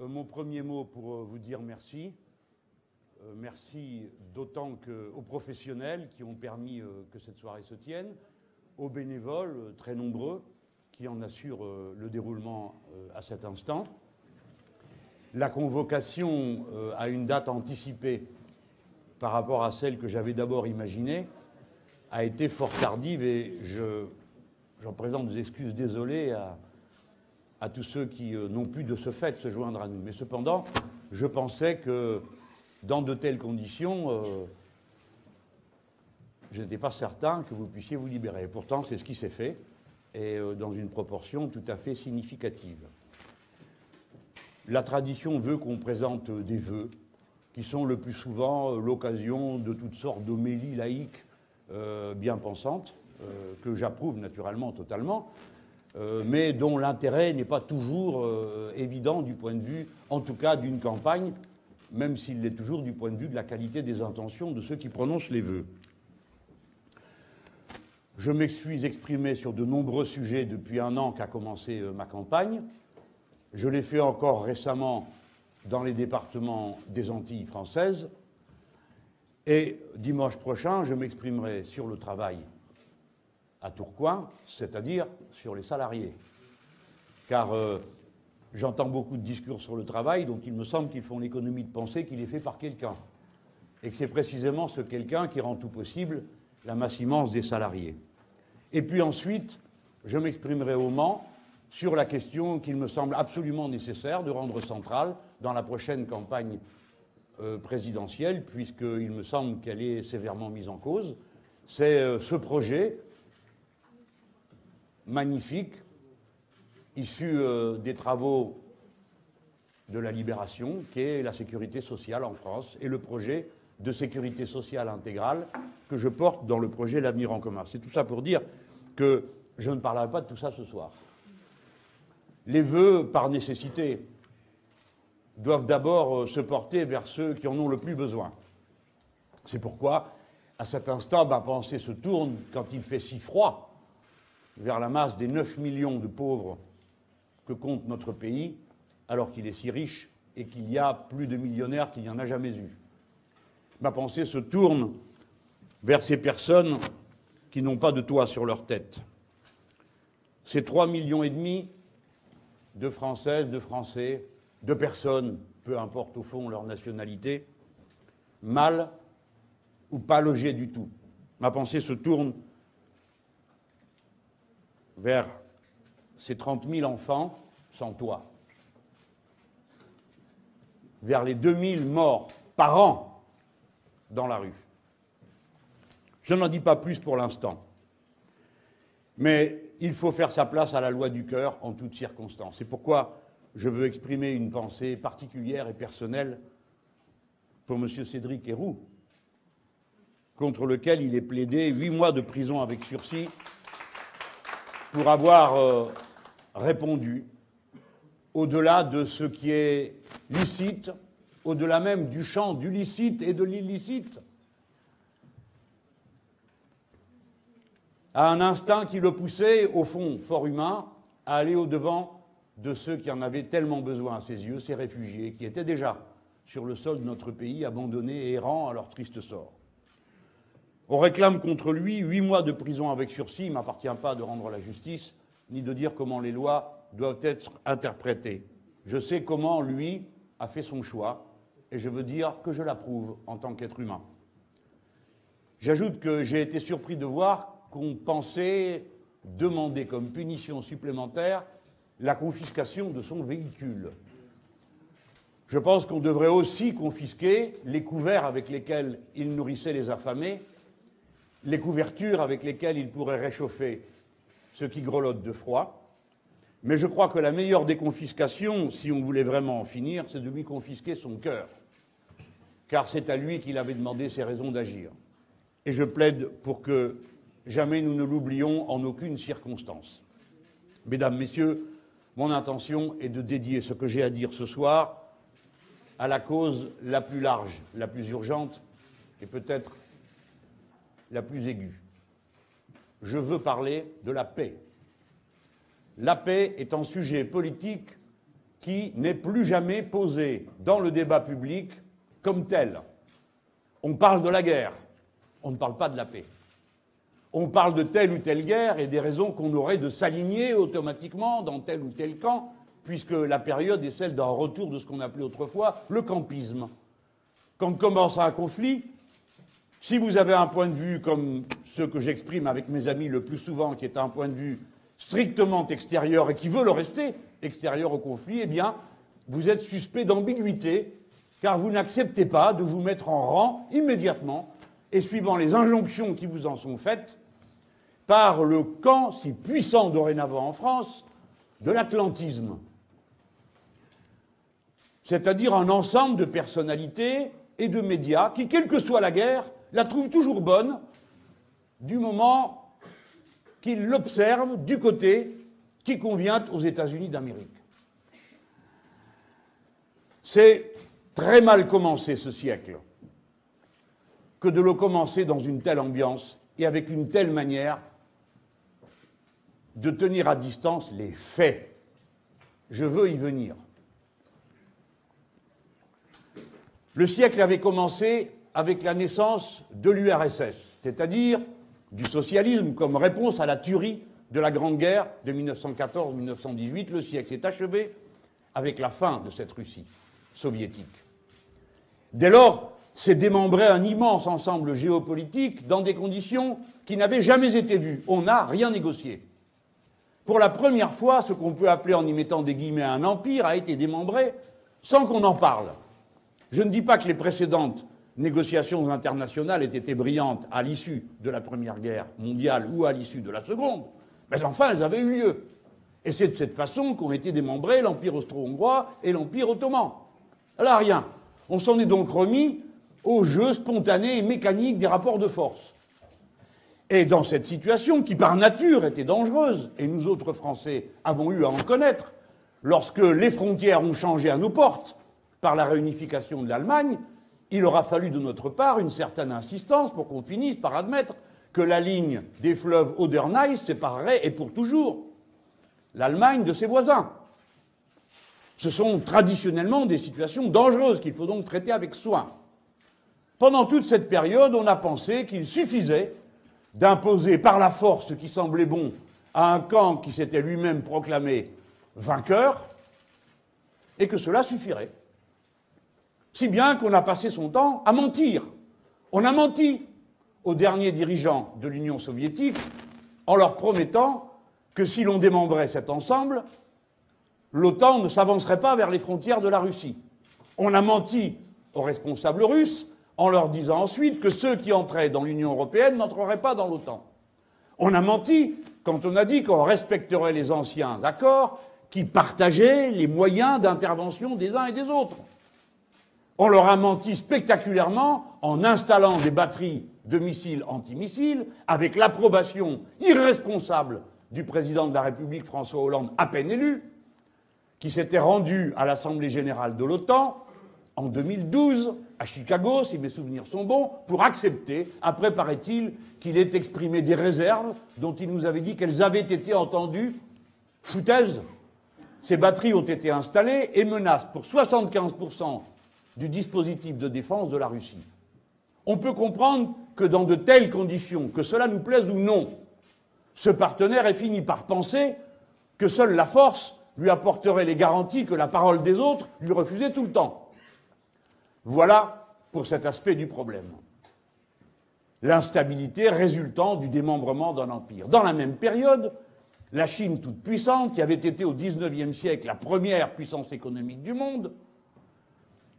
Euh, mon premier mot pour euh, vous dire merci. Euh, merci d'autant aux professionnels qui ont permis que cette soirée se tienne, aux bénévoles très nombreux qui en assurent le déroulement à cet instant. La convocation à une date anticipée par rapport à celle que j'avais d'abord imaginée a été fort tardive et j'en présente des excuses désolées à, à tous ceux qui euh, n'ont pu de ce fait se joindre à nous. Mais cependant, je pensais que dans de telles conditions, euh, je n'étais pas certain que vous puissiez vous libérer. Pourtant, c'est ce qui s'est fait, et euh, dans une proportion tout à fait significative. La tradition veut qu'on présente des vœux, qui sont le plus souvent l'occasion de toutes sortes d'homélies laïques bien pensantes, que j'approuve naturellement totalement, mais dont l'intérêt n'est pas toujours euh, évident du point de vue, en tout cas, d'une campagne, même s'il l'est toujours du point de vue de la qualité des intentions de ceux qui prononcent les vœux. Je m'excuse exprimé sur de nombreux sujets depuis un an qu'a commencé euh, ma campagne. Je l'ai fait encore récemment dans les départements des Antilles françaises. Et dimanche prochain, je m'exprimerai sur le travail à Tourcoing, c'est-à-dire sur les salariés. Car euh, j'entends beaucoup de discours sur le travail, donc il me semble qu'ils font l'économie de penser qu'il est fait par quelqu'un. Et que c'est précisément ce quelqu'un qui rend tout possible la masse immense des salariés. Et puis ensuite, je m'exprimerai au Mans sur la question qu'il me semble absolument nécessaire de rendre centrale dans la prochaine campagne euh, présidentielle, puisqu'il me semble qu'elle est sévèrement mise en cause. C'est euh, ce projet magnifique, issu euh, des travaux de la libération, qui est la sécurité sociale en France, et le projet de sécurité sociale intégrale que je porte dans le projet L'avenir en commun. C'est tout ça pour dire que je ne parlerai pas de tout ça ce soir. Les vœux, par nécessité, doivent d'abord euh, se porter vers ceux qui en ont le plus besoin. C'est pourquoi, à cet instant, ma pensée se tourne, quand il fait si froid, vers la masse des 9 millions de pauvres que compte notre pays, alors qu'il est si riche et qu'il y a plus de millionnaires qu'il n'y en a jamais eu. Ma pensée se tourne vers ces personnes qui n'ont pas de toit sur leur tête. Ces 3 millions et demi de Françaises, de Français, de personnes, peu importe au fond leur nationalité, mal ou pas logées du tout. Ma pensée se tourne vers ces 30 000 enfants sans toit, vers les 2000 morts par an dans la rue. Je n'en dis pas plus pour l'instant, mais il faut faire sa place à la loi du cœur en toutes circonstances. C'est pourquoi je veux exprimer une pensée particulière et personnelle pour M. Cédric Héroux, contre lequel il est plaidé huit mois de prison avec sursis pour avoir euh, répondu au-delà de ce qui est licite, au-delà même du champ du licite et de l'illicite, à un instinct qui le poussait, au fond fort humain, à aller au-devant de ceux qui en avaient tellement besoin à ses yeux, ces réfugiés qui étaient déjà sur le sol de notre pays, abandonnés et errants à leur triste sort. On réclame contre lui huit mois de prison avec sursis. Il ne m'appartient pas de rendre la justice, ni de dire comment les lois doivent être interprétées. Je sais comment lui a fait son choix, et je veux dire que je l'approuve en tant qu'être humain. J'ajoute que j'ai été surpris de voir qu'on pensait demander comme punition supplémentaire la confiscation de son véhicule. Je pense qu'on devrait aussi confisquer les couverts avec lesquels il nourrissait les affamés les couvertures avec lesquelles il pourrait réchauffer ce qui grelotte de froid. Mais je crois que la meilleure des confiscations, si on voulait vraiment en finir, c'est de lui confisquer son cœur. Car c'est à lui qu'il avait demandé ses raisons d'agir. Et je plaide pour que jamais nous ne l'oublions en aucune circonstance. Mesdames, Messieurs, mon intention est de dédier ce que j'ai à dire ce soir à la cause la plus large, la plus urgente, et peut-être la plus aiguë. Je veux parler de la paix. La paix est un sujet politique qui n'est plus jamais posé dans le débat public comme tel. On parle de la guerre, on ne parle pas de la paix. On parle de telle ou telle guerre et des raisons qu'on aurait de s'aligner automatiquement dans tel ou tel camp, puisque la période est celle d'un retour de ce qu'on appelait autrefois le campisme. Quand commence un conflit, si vous avez un point de vue comme ce que j'exprime avec mes amis le plus souvent, qui est un point de vue strictement extérieur et qui veut le rester extérieur au conflit, eh bien, vous êtes suspect d'ambiguïté, car vous n'acceptez pas de vous mettre en rang immédiatement et suivant les injonctions qui vous en sont faites par le camp si puissant dorénavant en France de l'atlantisme. C'est-à-dire un ensemble de personnalités et de médias qui, quelle que soit la guerre, la trouvent toujours bonne du moment qu'ils l'observent du côté qui convient aux États-Unis d'Amérique. C'est très mal commencé ce siècle que de le commencer dans une telle ambiance et avec une telle manière de tenir à distance les faits. Je veux y venir. Le siècle avait commencé avec la naissance de l'URSS, c'est-à-dire du socialisme comme réponse à la tuerie de la Grande Guerre de 1914-1918. Le siècle s'est achevé avec la fin de cette Russie soviétique. Dès lors, s'est démembré un immense ensemble géopolitique dans des conditions qui n'avaient jamais été vues. On n'a rien négocié. Pour la première fois, ce qu'on peut appeler en y mettant des guillemets un empire a été démembré sans qu'on en parle. Je ne dis pas que les précédentes négociations internationales aient été brillantes à l'issue de la Première Guerre mondiale ou à l'issue de la Seconde, mais enfin elles avaient eu lieu. Et c'est de cette façon qu'ont été démembrés l'Empire austro-hongrois et l'Empire ottoman. Là, rien. On s'en est donc remis au jeu spontané et mécanique des rapports de force. Et dans cette situation, qui par nature était dangereuse, et nous autres Français avons eu à en connaître, lorsque les frontières ont changé à nos portes par la réunification de l'Allemagne, il aura fallu de notre part une certaine insistance pour qu'on finisse par admettre que la ligne des fleuves Oder-Neisse séparerait, et pour toujours, l'Allemagne de ses voisins. Ce sont traditionnellement des situations dangereuses qu'il faut donc traiter avec soin. Pendant toute cette période, on a pensé qu'il suffisait d'imposer par la force ce qui semblait bon à un camp qui s'était lui-même proclamé vainqueur, et que cela suffirait. Si bien qu'on a passé son temps à mentir. On a menti aux derniers dirigeants de l'Union soviétique en leur promettant que si l'on démembrait cet ensemble, l'OTAN ne s'avancerait pas vers les frontières de la Russie. On a menti aux responsables russes en leur disant ensuite que ceux qui entraient dans l'Union européenne n'entreraient pas dans l'OTAN. On a menti quand on a dit qu'on respecterait les anciens accords qui partageaient les moyens d'intervention des uns et des autres. On leur a menti spectaculairement en installant des batteries de missiles antimissiles avec l'approbation irresponsable du président de la République François Hollande, à peine élu, qui s'était rendu à l'Assemblée générale de l'OTAN en 2012 à Chicago, si mes souvenirs sont bons, pour accepter, après paraît-il, qu'il ait exprimé des réserves dont il nous avait dit qu'elles avaient été entendues. Foutaise Ces batteries ont été installées et menacent pour 75% du dispositif de défense de la Russie. On peut comprendre que dans de telles conditions, que cela nous plaise ou non, ce partenaire ait fini par penser que seule la force lui apporterait les garanties que la parole des autres lui refusait tout le temps. Voilà pour cet aspect du problème. L'instabilité résultant du démembrement d'un empire. Dans la même période, la Chine toute puissante, qui avait été au XIXe siècle la première puissance économique du monde,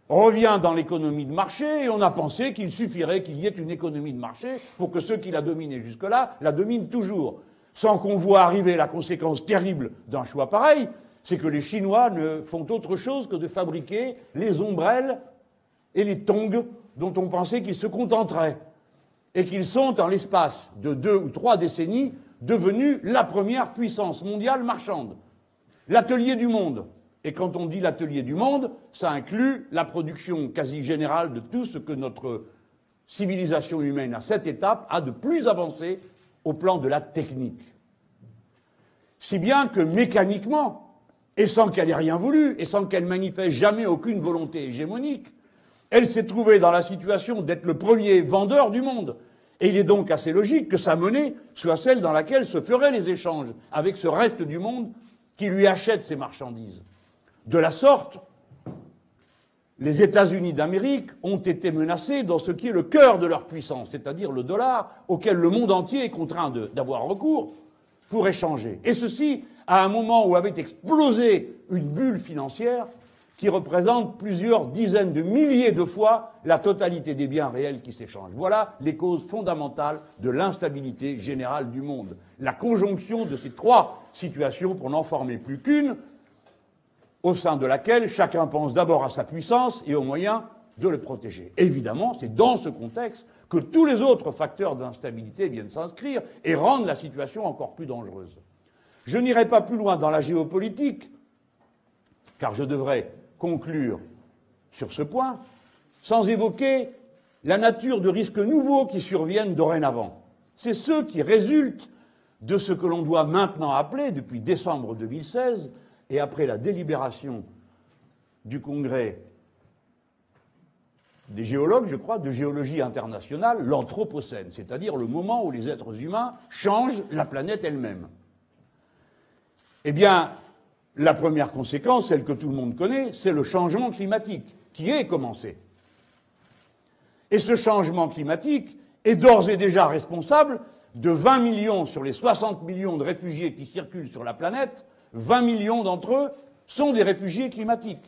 revient dans l'économie de marché et on a pensé qu'il suffirait qu'il y ait une économie de marché pour que ceux qui la dominaient jusque-là la dominent toujours. Sans qu'on voit arriver la conséquence terrible d'un choix pareil, c'est que les Chinois ne font autre chose que de fabriquer les ombrelles et les tongs dont on pensait qu'ils se contenteraient, et qu'ils sont, en l'espace de deux ou trois décennies, devenus la première puissance mondiale marchande, l'atelier du monde. Et quand on dit l'atelier du monde, ça inclut la production quasi générale de tout ce que notre civilisation humaine à cette étape a de plus avancé au plan de la technique. Si bien que mécaniquement, et sans qu'elle ait rien voulu, et sans qu'elle manifeste jamais aucune volonté hégémonique, elle s'est trouvée dans la situation d'être le premier vendeur du monde. Et il est donc assez logique que sa monnaie soit celle dans laquelle se feraient les échanges avec ce reste du monde qui lui achète ses marchandises. De la sorte, les États-Unis d'Amérique ont été menacés dans ce qui est le cœur de leur puissance, c'est-à-dire le dollar auquel le monde entier est contraint d'avoir recours pour échanger. Et ceci à un moment où avait explosé une bulle financière qui représente plusieurs dizaines de milliers de fois la totalité des biens réels qui s'échangent. Voilà les causes fondamentales de l'instabilité générale du monde. La conjonction de ces trois situations, pour n'en former plus qu'une, au sein de laquelle chacun pense d'abord à sa puissance et aux moyens de le protéger. Évidemment, c'est dans ce contexte que tous les autres facteurs d'instabilité viennent s'inscrire et rendent la situation encore plus dangereuse. Je n'irai pas plus loin dans la géopolitique, car je devrais conclure sur ce point, sans évoquer la nature de risques nouveaux qui surviennent dorénavant. C'est ceux qui résultent de ce que l'on doit maintenant appeler, depuis décembre 2016, et après la délibération du Congrès des géologues, je crois, de géologie internationale, l'Anthropocène, c'est-à-dire le moment où les êtres humains changent la planète elle-même. Eh bien, la première conséquence, celle que tout le monde connaît, c'est le changement climatique, qui est commencé. Et ce changement climatique est d'ores et déjà responsable de 20 millions sur les 60 millions de réfugiés qui circulent sur la planète 20 millions d'entre eux sont des réfugiés climatiques.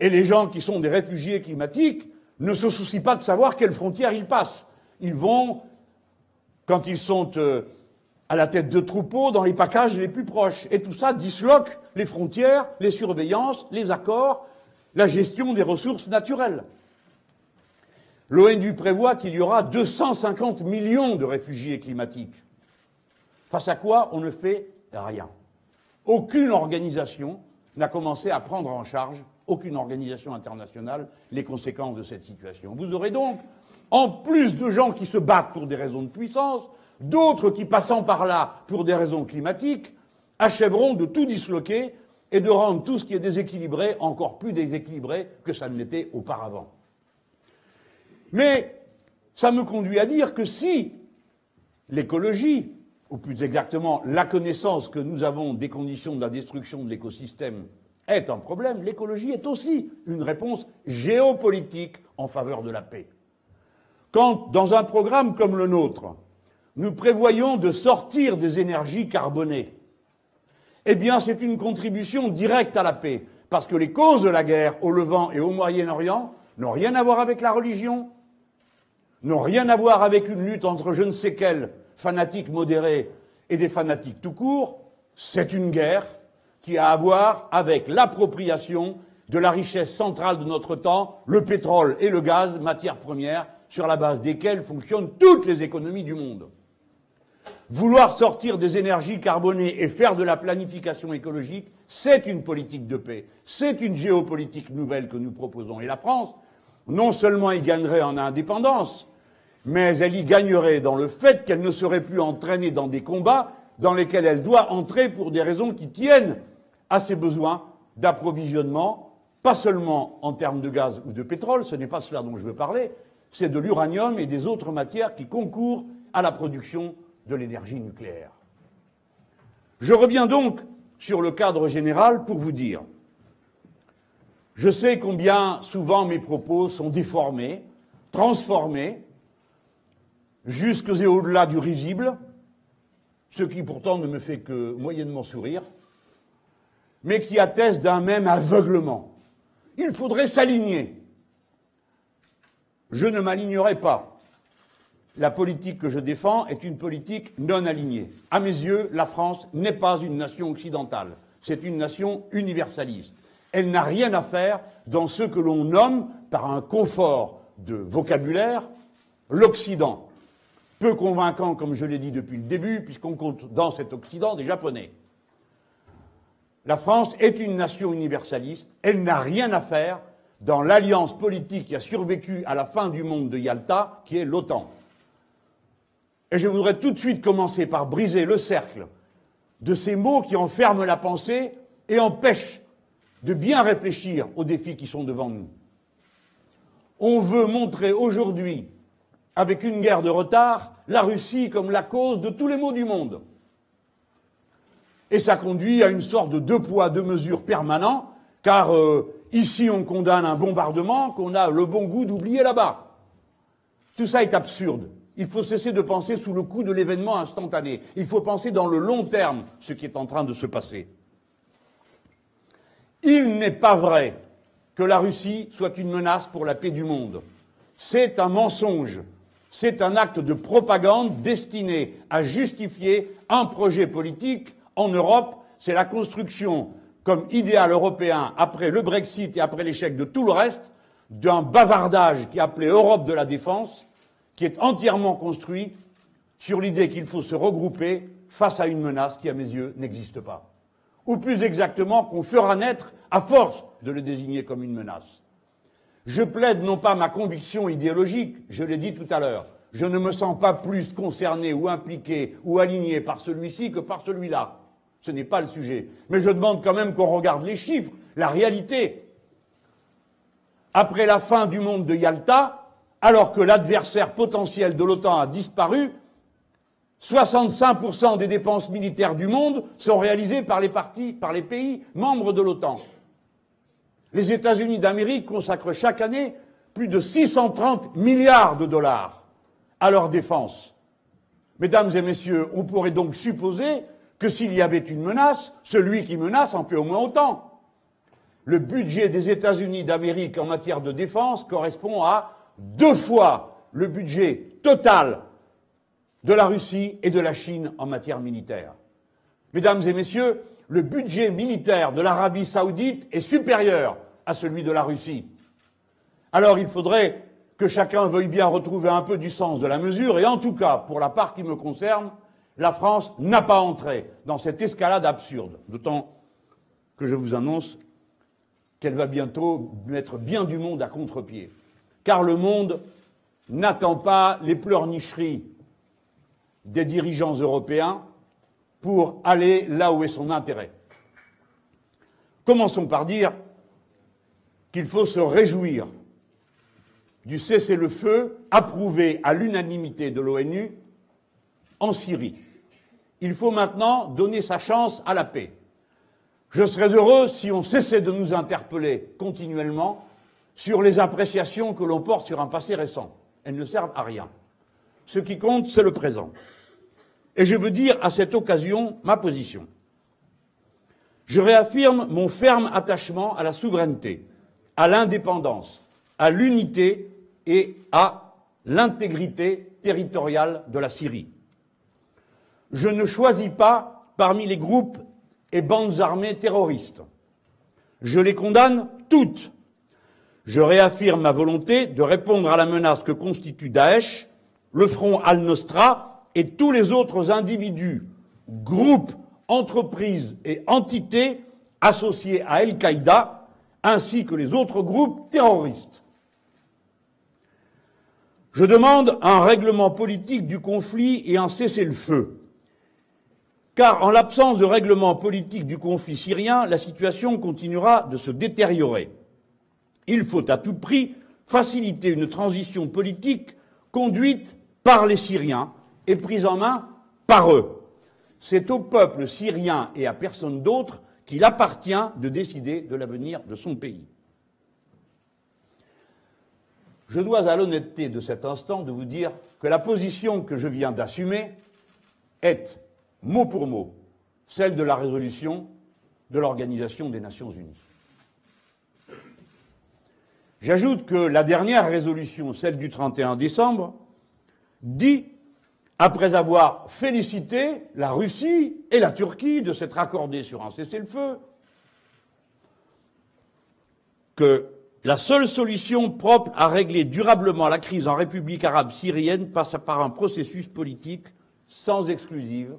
Et les gens qui sont des réfugiés climatiques ne se soucient pas de savoir quelles frontières ils passent. Ils vont, quand ils sont euh, à la tête de troupeaux, dans les packages les plus proches. Et tout ça disloque les frontières, les surveillances, les accords, la gestion des ressources naturelles. L'ONU prévoit qu'il y aura 250 millions de réfugiés climatiques. Face à quoi on ne fait rien. Aucune organisation n'a commencé à prendre en charge, aucune organisation internationale, les conséquences de cette situation. Vous aurez donc, en plus de gens qui se battent pour des raisons de puissance, d'autres qui, passant par là pour des raisons climatiques, achèveront de tout disloquer et de rendre tout ce qui est déséquilibré encore plus déséquilibré que ça ne l'était auparavant. Mais ça me conduit à dire que si l'écologie, ou plus exactement la connaissance que nous avons des conditions de la destruction de l'écosystème est un problème, l'écologie est aussi une réponse géopolitique en faveur de la paix. Quand, dans un programme comme le nôtre, nous prévoyons de sortir des énergies carbonées, eh bien c'est une contribution directe à la paix, parce que les causes de la guerre au Levant et au Moyen-Orient n'ont rien à voir avec la religion, n'ont rien à voir avec une lutte entre je ne sais quels fanatiques modérés et des fanatiques tout court, c'est une guerre qui a à voir avec l'appropriation de la richesse centrale de notre temps, le pétrole et le gaz, matières premières, sur la base desquelles fonctionnent toutes les économies du monde. Vouloir sortir des énergies carbonées et faire de la planification écologique, c'est une politique de paix, c'est une géopolitique nouvelle que nous proposons. Et la France, non seulement y gagnerait en indépendance, mais elle y gagnerait dans le fait qu'elle ne serait plus entraînée dans des combats dans lesquels elle doit entrer pour des raisons qui tiennent à ses besoins d'approvisionnement, pas seulement en termes de gaz ou de pétrole, ce n'est pas cela dont je veux parler, c'est de l'uranium et des autres matières qui concourent à la production de l'énergie nucléaire. Je reviens donc sur le cadre général pour vous dire, je sais combien souvent mes propos sont déformés, transformés, jusque et au-delà du risible, ce qui pourtant ne me fait que moyennement sourire, mais qui atteste d'un même aveuglement. Il faudrait s'aligner. Je ne m'alignerai pas. La politique que je défends est une politique non alignée. À mes yeux, la France n'est pas une nation occidentale, c'est une nation universaliste. Elle n'a rien à faire dans ce que l'on nomme, par un confort de vocabulaire, l'Occident peu convaincant, comme je l'ai dit depuis le début, puisqu'on compte dans cet Occident des Japonais. La France est une nation universaliste, elle n'a rien à faire dans l'alliance politique qui a survécu à la fin du monde de Yalta, qui est l'OTAN. Et je voudrais tout de suite commencer par briser le cercle de ces mots qui enferment la pensée et empêche de bien réfléchir aux défis qui sont devant nous. On veut montrer aujourd'hui, avec une guerre de retard, la Russie comme la cause de tous les maux du monde. Et ça conduit à une sorte de deux poids, deux mesures permanent, car euh, ici on condamne un bombardement qu'on a le bon goût d'oublier là-bas. Tout ça est absurde. Il faut cesser de penser sous le coup de l'événement instantané. Il faut penser dans le long terme ce qui est en train de se passer. Il n'est pas vrai que la Russie soit une menace pour la paix du monde. C'est un mensonge. C'est un acte de propagande destiné à justifier un projet politique en Europe. C'est la construction, comme idéal européen, après le Brexit et après l'échec de tout le reste, d'un bavardage qui est appelé Europe de la défense, qui est entièrement construit sur l'idée qu'il faut se regrouper face à une menace qui, à mes yeux, n'existe pas ou plus exactement qu'on fera naître à force de le désigner comme une menace. Je plaide non pas ma conviction idéologique, je l'ai dit tout à l'heure, je ne me sens pas plus concerné ou impliqué ou aligné par celui-ci que par celui-là. Ce n'est pas le sujet. Mais je demande quand même qu'on regarde les chiffres, la réalité. Après la fin du monde de Yalta, alors que l'adversaire potentiel de l'OTAN a disparu, 65% des dépenses militaires du monde sont réalisées par les par les pays membres de l'OTAN. Les États-Unis d'Amérique consacrent chaque année plus de 630 milliards de dollars à leur défense. Mesdames et messieurs, on pourrait donc supposer que s'il y avait une menace, celui qui menace en fait au moins autant. Le budget des États-Unis d'Amérique en matière de défense correspond à deux fois le budget total de la Russie et de la Chine en matière militaire. Mesdames et messieurs, le budget militaire de l'Arabie saoudite est supérieur à celui de la Russie. Alors il faudrait que chacun veuille bien retrouver un peu du sens de la mesure, et en tout cas, pour la part qui me concerne, la France n'a pas entré dans cette escalade absurde, d'autant que je vous annonce qu'elle va bientôt mettre bien du monde à contre-pied. Car le monde n'attend pas les pleurnicheries des dirigeants européens pour aller là où est son intérêt. Commençons par dire qu'il faut se réjouir du cessez-le-feu approuvé à l'unanimité de l'ONU en Syrie. Il faut maintenant donner sa chance à la paix. Je serais heureux si on cessait de nous interpeller continuellement sur les appréciations que l'on porte sur un passé récent. Elles ne servent à rien. Ce qui compte, c'est le présent. Et je veux dire à cette occasion ma position. Je réaffirme mon ferme attachement à la souveraineté, à l'indépendance, à l'unité et à l'intégrité territoriale de la Syrie. Je ne choisis pas parmi les groupes et bandes armées terroristes. Je les condamne toutes. Je réaffirme ma volonté de répondre à la menace que constitue Daesh, le front Al-Nostra et tous les autres individus, groupes, entreprises et entités associés à Al-Qaïda, ainsi que les autres groupes terroristes. Je demande un règlement politique du conflit et un cessez-le-feu. Car en l'absence de règlement politique du conflit syrien, la situation continuera de se détériorer. Il faut à tout prix faciliter une transition politique conduite par les Syriens est prise en main par eux. C'est au peuple syrien et à personne d'autre qu'il appartient de décider de l'avenir de son pays. Je dois à l'honnêteté de cet instant de vous dire que la position que je viens d'assumer est, mot pour mot, celle de la résolution de l'Organisation des Nations Unies. J'ajoute que la dernière résolution, celle du 31 décembre, dit après avoir félicité la Russie et la Turquie de s'être accordées sur un cessez-le-feu, que la seule solution propre à régler durablement la crise en République arabe syrienne passe par un processus politique sans exclusive,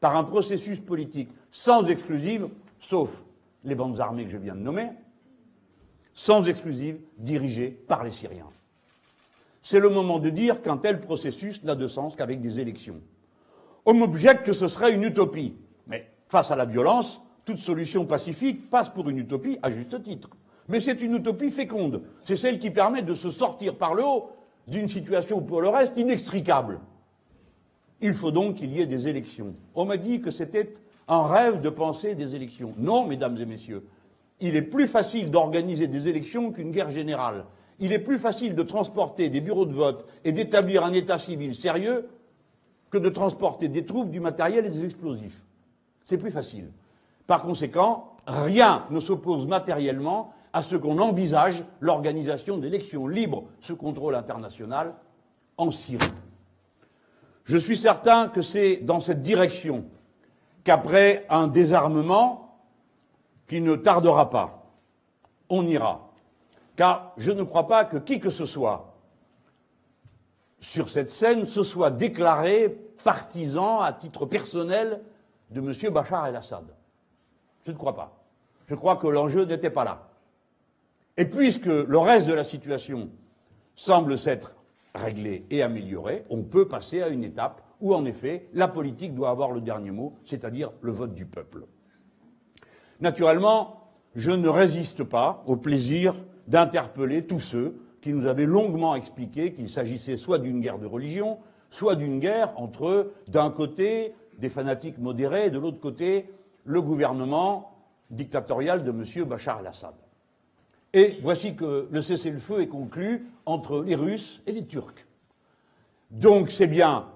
par un processus politique sans exclusive, sauf les bandes armées que je viens de nommer, sans exclusive, dirigées par les Syriens c'est le moment de dire qu'un tel processus n'a de sens qu'avec des élections. On m'objecte que ce serait une utopie. Mais face à la violence, toute solution pacifique passe pour une utopie à juste titre. Mais c'est une utopie féconde. C'est celle qui permet de se sortir par le haut d'une situation pour le reste inextricable. Il faut donc qu'il y ait des élections. On m'a dit que c'était un rêve de penser des élections. Non, mesdames et messieurs, il est plus facile d'organiser des élections qu'une guerre générale. Il est plus facile de transporter des bureaux de vote et d'établir un état civil sérieux que de transporter des troupes, du matériel et des explosifs. C'est plus facile. Par conséquent, rien ne s'oppose matériellement à ce qu'on envisage l'organisation d'élections libres sous contrôle international en Syrie. Je suis certain que c'est dans cette direction qu'après un désarmement qui ne tardera pas, on ira. Car je ne crois pas que qui que ce soit sur cette scène se soit déclaré partisan à titre personnel de M. Bachar el-Assad. Je ne crois pas. Je crois que l'enjeu n'était pas là. Et puisque le reste de la situation semble s'être réglé et amélioré, on peut passer à une étape où, en effet, la politique doit avoir le dernier mot, c'est-à-dire le vote du peuple. Naturellement, je ne résiste pas au plaisir d'interpeller tous ceux qui nous avaient longuement expliqué qu'il s'agissait soit d'une guerre de religion, soit d'une guerre entre, d'un côté, des fanatiques modérés, et de l'autre côté, le gouvernement dictatorial de M. Bachar el-Assad. Et voici que le cessez-le-feu est conclu entre les Russes et les Turcs. Donc c'est bien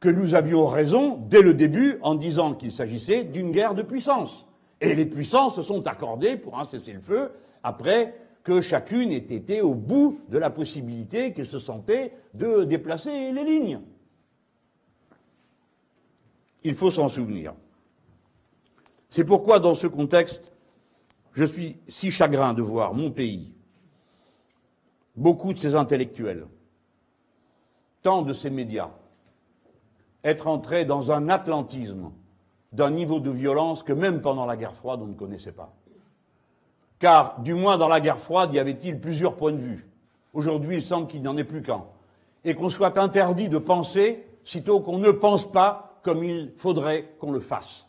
que nous avions raison dès le début en disant qu'il s'agissait d'une guerre de puissance. Et les puissances se sont accordées pour un cessez-le-feu après que chacune ait été au bout de la possibilité qu'elle se sentait de déplacer les lignes. Il faut s'en souvenir. C'est pourquoi, dans ce contexte, je suis si chagrin de voir mon pays, beaucoup de ses intellectuels, tant de ses médias, être entrés dans un atlantisme d'un niveau de violence que même pendant la guerre froide on ne connaissait pas. Car, du moins dans la guerre froide, y avait-il plusieurs points de vue. Aujourd'hui, il semble qu'il n'y en ait plus qu'un. Et qu'on soit interdit de penser, sitôt qu'on ne pense pas comme il faudrait qu'on le fasse.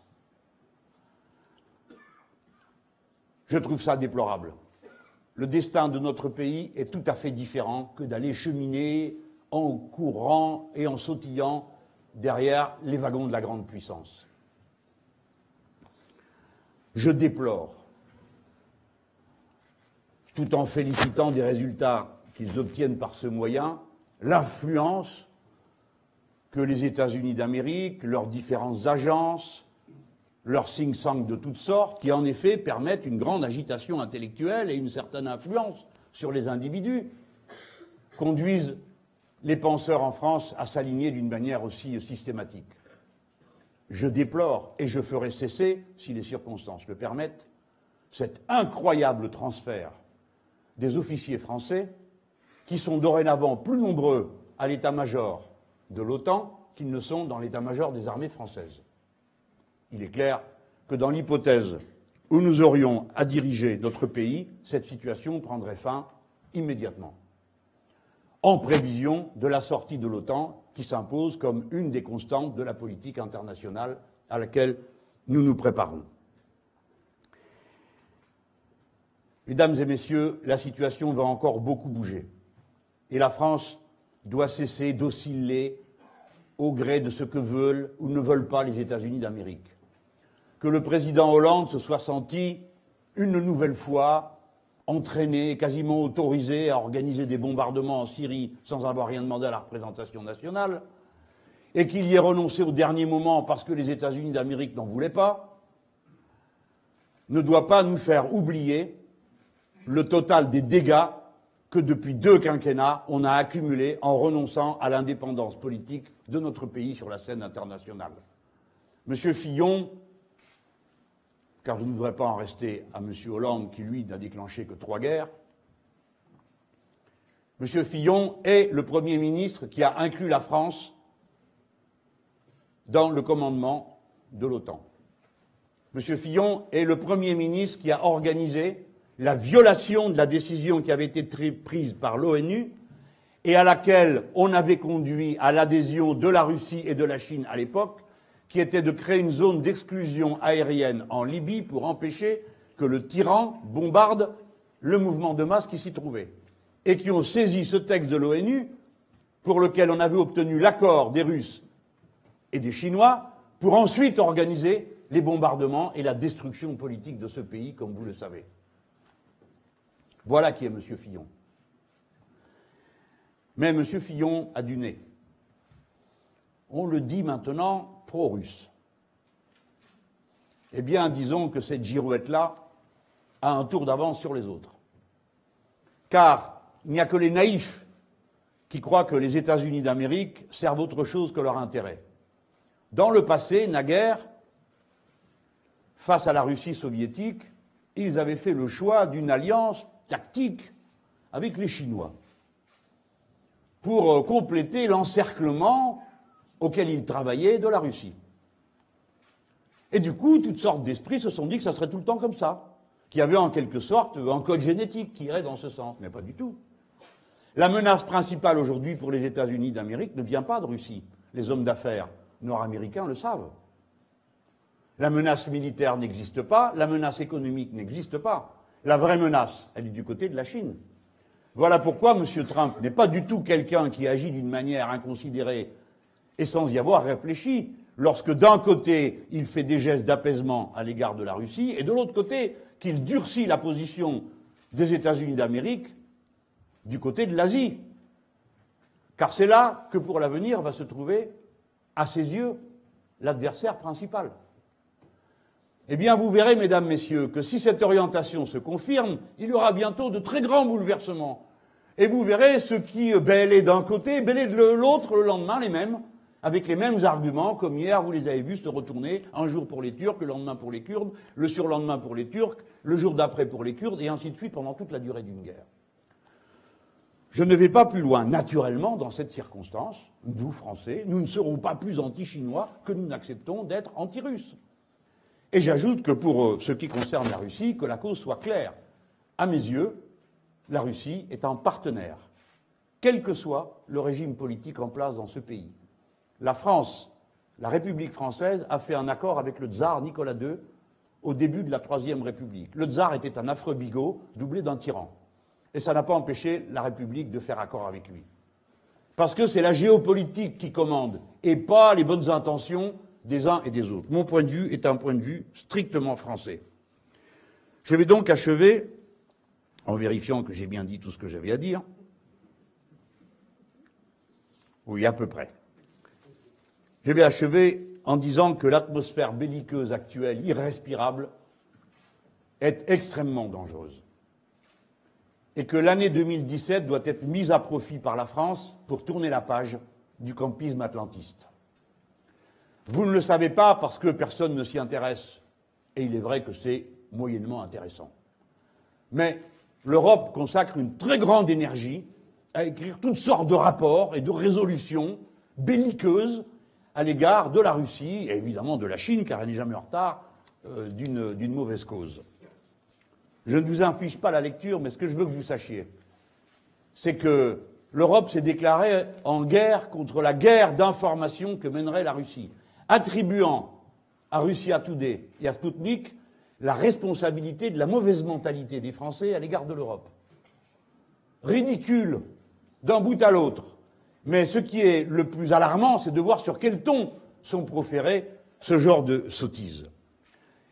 Je trouve ça déplorable. Le destin de notre pays est tout à fait différent que d'aller cheminer en courant et en sautillant derrière les wagons de la grande puissance. Je déplore tout en félicitant des résultats qu'ils obtiennent par ce moyen, l'influence que les États-Unis d'Amérique, leurs différentes agences, leurs tanks de toutes sortes, qui en effet permettent une grande agitation intellectuelle et une certaine influence sur les individus, conduisent les penseurs en France à s'aligner d'une manière aussi systématique. Je déplore, et je ferai cesser, si les circonstances le permettent, cet incroyable transfert des officiers français qui sont dorénavant plus nombreux à l'état-major de l'OTAN qu'ils ne sont dans l'état-major des armées françaises. Il est clair que dans l'hypothèse où nous aurions à diriger notre pays, cette situation prendrait fin immédiatement, en prévision de la sortie de l'OTAN qui s'impose comme une des constantes de la politique internationale à laquelle nous nous préparons. Mesdames et messieurs, la situation va encore beaucoup bouger. Et la France doit cesser d'osciller au gré de ce que veulent ou ne veulent pas les États-Unis d'Amérique. Que le président Hollande se soit senti une nouvelle fois entraîné, quasiment autorisé à organiser des bombardements en Syrie sans avoir rien demandé à la représentation nationale, et qu'il y ait renoncé au dernier moment parce que les États-Unis d'Amérique n'en voulaient pas, ne doit pas nous faire oublier le total des dégâts que depuis deux quinquennats, on a accumulés en renonçant à l'indépendance politique de notre pays sur la scène internationale. Monsieur Fillon, car je ne voudrais pas en rester à Monsieur Hollande, qui lui n'a déclenché que trois guerres, Monsieur Fillon est le Premier ministre qui a inclus la France dans le commandement de l'OTAN. Monsieur Fillon est le Premier ministre qui a organisé la violation de la décision qui avait été prise par l'ONU et à laquelle on avait conduit à l'adhésion de la Russie et de la Chine à l'époque, qui était de créer une zone d'exclusion aérienne en Libye pour empêcher que le tyran bombarde le mouvement de masse qui s'y trouvait, et qui ont saisi ce texte de l'ONU pour lequel on avait obtenu l'accord des Russes et des Chinois pour ensuite organiser les bombardements et la destruction politique de ce pays, comme vous le savez. Voilà qui est M. Fillon. Mais M. Fillon a du nez. On le dit maintenant pro-russe. Eh bien, disons que cette girouette-là a un tour d'avance sur les autres. Car il n'y a que les naïfs qui croient que les États-Unis d'Amérique servent autre chose que leur intérêt. Dans le passé, naguère, face à la Russie soviétique, ils avaient fait le choix d'une alliance tactique avec les Chinois pour euh, compléter l'encerclement auquel ils travaillaient de la Russie. Et du coup, toutes sortes d'esprits se sont dit que ça serait tout le temps comme ça, qu'il y avait en quelque sorte un code génétique qui irait dans ce sens, mais pas du tout. La menace principale aujourd'hui pour les États-Unis d'Amérique ne vient pas de Russie. Les hommes d'affaires nord-américains le savent. La menace militaire n'existe pas, la menace économique n'existe pas. La vraie menace, elle est du côté de la Chine. Voilà pourquoi M. Trump n'est pas du tout quelqu'un qui agit d'une manière inconsidérée et sans y avoir réfléchi, lorsque d'un côté il fait des gestes d'apaisement à l'égard de la Russie, et de l'autre côté qu'il durcit la position des États-Unis d'Amérique du côté de l'Asie. Car c'est là que pour l'avenir va se trouver, à ses yeux, l'adversaire principal. Eh bien, vous verrez, mesdames, messieurs, que si cette orientation se confirme, il y aura bientôt de très grands bouleversements. Et vous verrez ce qui bêlait d'un côté, bêlait de l'autre le lendemain, les mêmes, avec les mêmes arguments, comme hier, vous les avez vus se retourner, un jour pour les Turcs, le lendemain pour les Kurdes, le surlendemain pour les Turcs, le jour d'après pour les Kurdes, et ainsi de suite pendant toute la durée d'une guerre. Je ne vais pas plus loin. Naturellement, dans cette circonstance, nous, Français, nous ne serons pas plus anti-chinois que nous n'acceptons d'être anti-russes. Et j'ajoute que pour euh, ce qui concerne la Russie, que la cause soit claire. À mes yeux, la Russie est un partenaire, quel que soit le régime politique en place dans ce pays. La France, la République française, a fait un accord avec le tsar Nicolas II au début de la Troisième République. Le tsar était un affreux bigot, doublé d'un tyran. Et ça n'a pas empêché la République de faire accord avec lui. Parce que c'est la géopolitique qui commande, et pas les bonnes intentions des uns et des autres. Mon point de vue est un point de vue strictement français. Je vais donc achever, en vérifiant que j'ai bien dit tout ce que j'avais à dire, oui, à peu près. Je vais achever en disant que l'atmosphère belliqueuse actuelle, irrespirable, est extrêmement dangereuse. Et que l'année 2017 doit être mise à profit par la France pour tourner la page du campisme atlantiste. Vous ne le savez pas parce que personne ne s'y intéresse. Et il est vrai que c'est moyennement intéressant. Mais l'Europe consacre une très grande énergie à écrire toutes sortes de rapports et de résolutions belliqueuses à l'égard de la Russie et évidemment de la Chine, car elle n'est jamais en retard euh, d'une mauvaise cause. Je ne vous inflige pas la lecture, mais ce que je veux que vous sachiez, c'est que l'Europe s'est déclarée en guerre contre la guerre d'information que mènerait la Russie attribuant à Russia Today et à Sputnik la responsabilité de la mauvaise mentalité des Français à l'égard de l'Europe. Ridicule d'un bout à l'autre. Mais ce qui est le plus alarmant, c'est de voir sur quel ton sont proférés ce genre de sottises.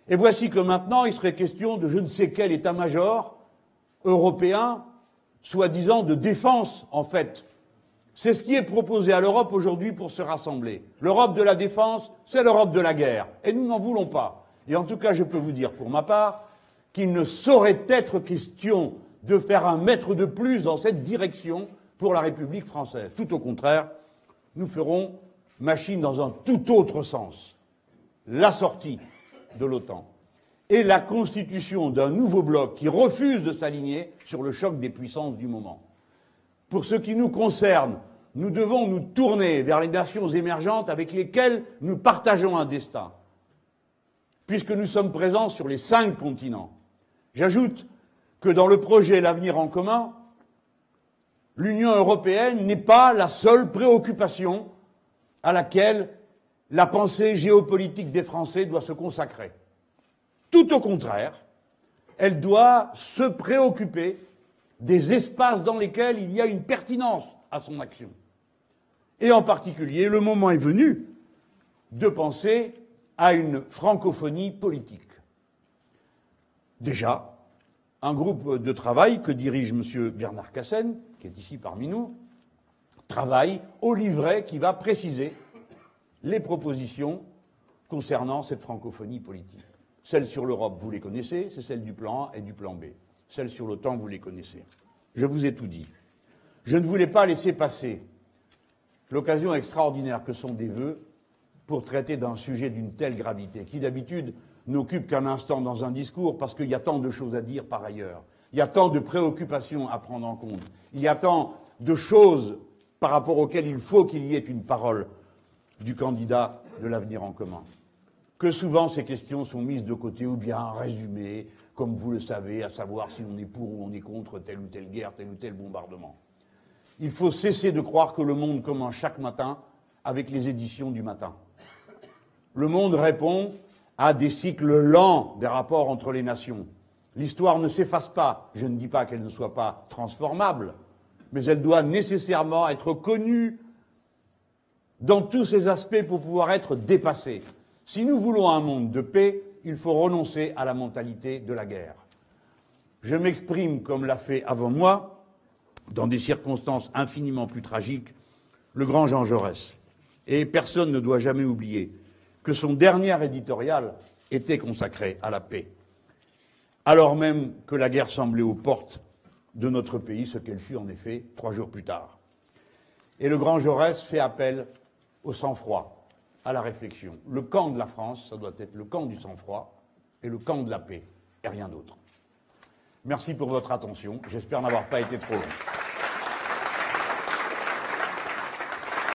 Et voici que maintenant, il serait question de je ne sais quel état-major européen, soi-disant de défense, en fait, c'est ce qui est proposé à l'Europe aujourd'hui pour se rassembler. L'Europe de la défense, c'est l'Europe de la guerre. Et nous n'en voulons pas. Et en tout cas, je peux vous dire pour ma part qu'il ne saurait être question de faire un mètre de plus dans cette direction pour la République française. Tout au contraire, nous ferons machine dans un tout autre sens. La sortie de l'OTAN et la constitution d'un nouveau bloc qui refuse de s'aligner sur le choc des puissances du moment. Pour ce qui nous concerne, nous devons nous tourner vers les nations émergentes avec lesquelles nous partageons un destin, puisque nous sommes présents sur les cinq continents. J'ajoute que dans le projet L'avenir en commun, l'Union européenne n'est pas la seule préoccupation à laquelle la pensée géopolitique des Français doit se consacrer. Tout au contraire, elle doit se préoccuper des espaces dans lesquels il y a une pertinence à son action. Et en particulier, le moment est venu de penser à une francophonie politique. Déjà, un groupe de travail que dirige M. Bernard Cassen, qui est ici parmi nous, travaille au livret qui va préciser les propositions concernant cette francophonie politique. Celles sur l'Europe, vous les connaissez, c'est celles du plan A et du plan B. Celles sur l'OTAN, vous les connaissez. Je vous ai tout dit. Je ne voulais pas laisser passer l'occasion extraordinaire que sont des vœux pour traiter d'un sujet d'une telle gravité, qui d'habitude n'occupe qu'un instant dans un discours parce qu'il y a tant de choses à dire par ailleurs. Il y a tant de préoccupations à prendre en compte. Il y a tant de choses par rapport auxquelles il faut qu'il y ait une parole du candidat de l'avenir en commun. Que souvent ces questions sont mises de côté ou bien résumées, comme vous le savez, à savoir si l'on est pour ou on est contre telle ou telle guerre, tel ou tel bombardement. Il faut cesser de croire que le monde commence chaque matin avec les éditions du matin. Le monde répond à des cycles lents des rapports entre les nations. L'histoire ne s'efface pas. Je ne dis pas qu'elle ne soit pas transformable, mais elle doit nécessairement être connue dans tous ses aspects pour pouvoir être dépassée. Si nous voulons un monde de paix, il faut renoncer à la mentalité de la guerre. Je m'exprime comme l'a fait avant moi, dans des circonstances infiniment plus tragiques, le grand Jean Jaurès. Et personne ne doit jamais oublier que son dernier éditorial était consacré à la paix, alors même que la guerre semblait aux portes de notre pays, ce qu'elle fut en effet trois jours plus tard. Et le grand Jaurès fait appel au sang-froid, à la réflexion. Le camp de la France, ça doit être le camp du sang-froid et le camp de la paix, et rien d'autre. Merci pour votre attention. J'espère n'avoir pas été trop long.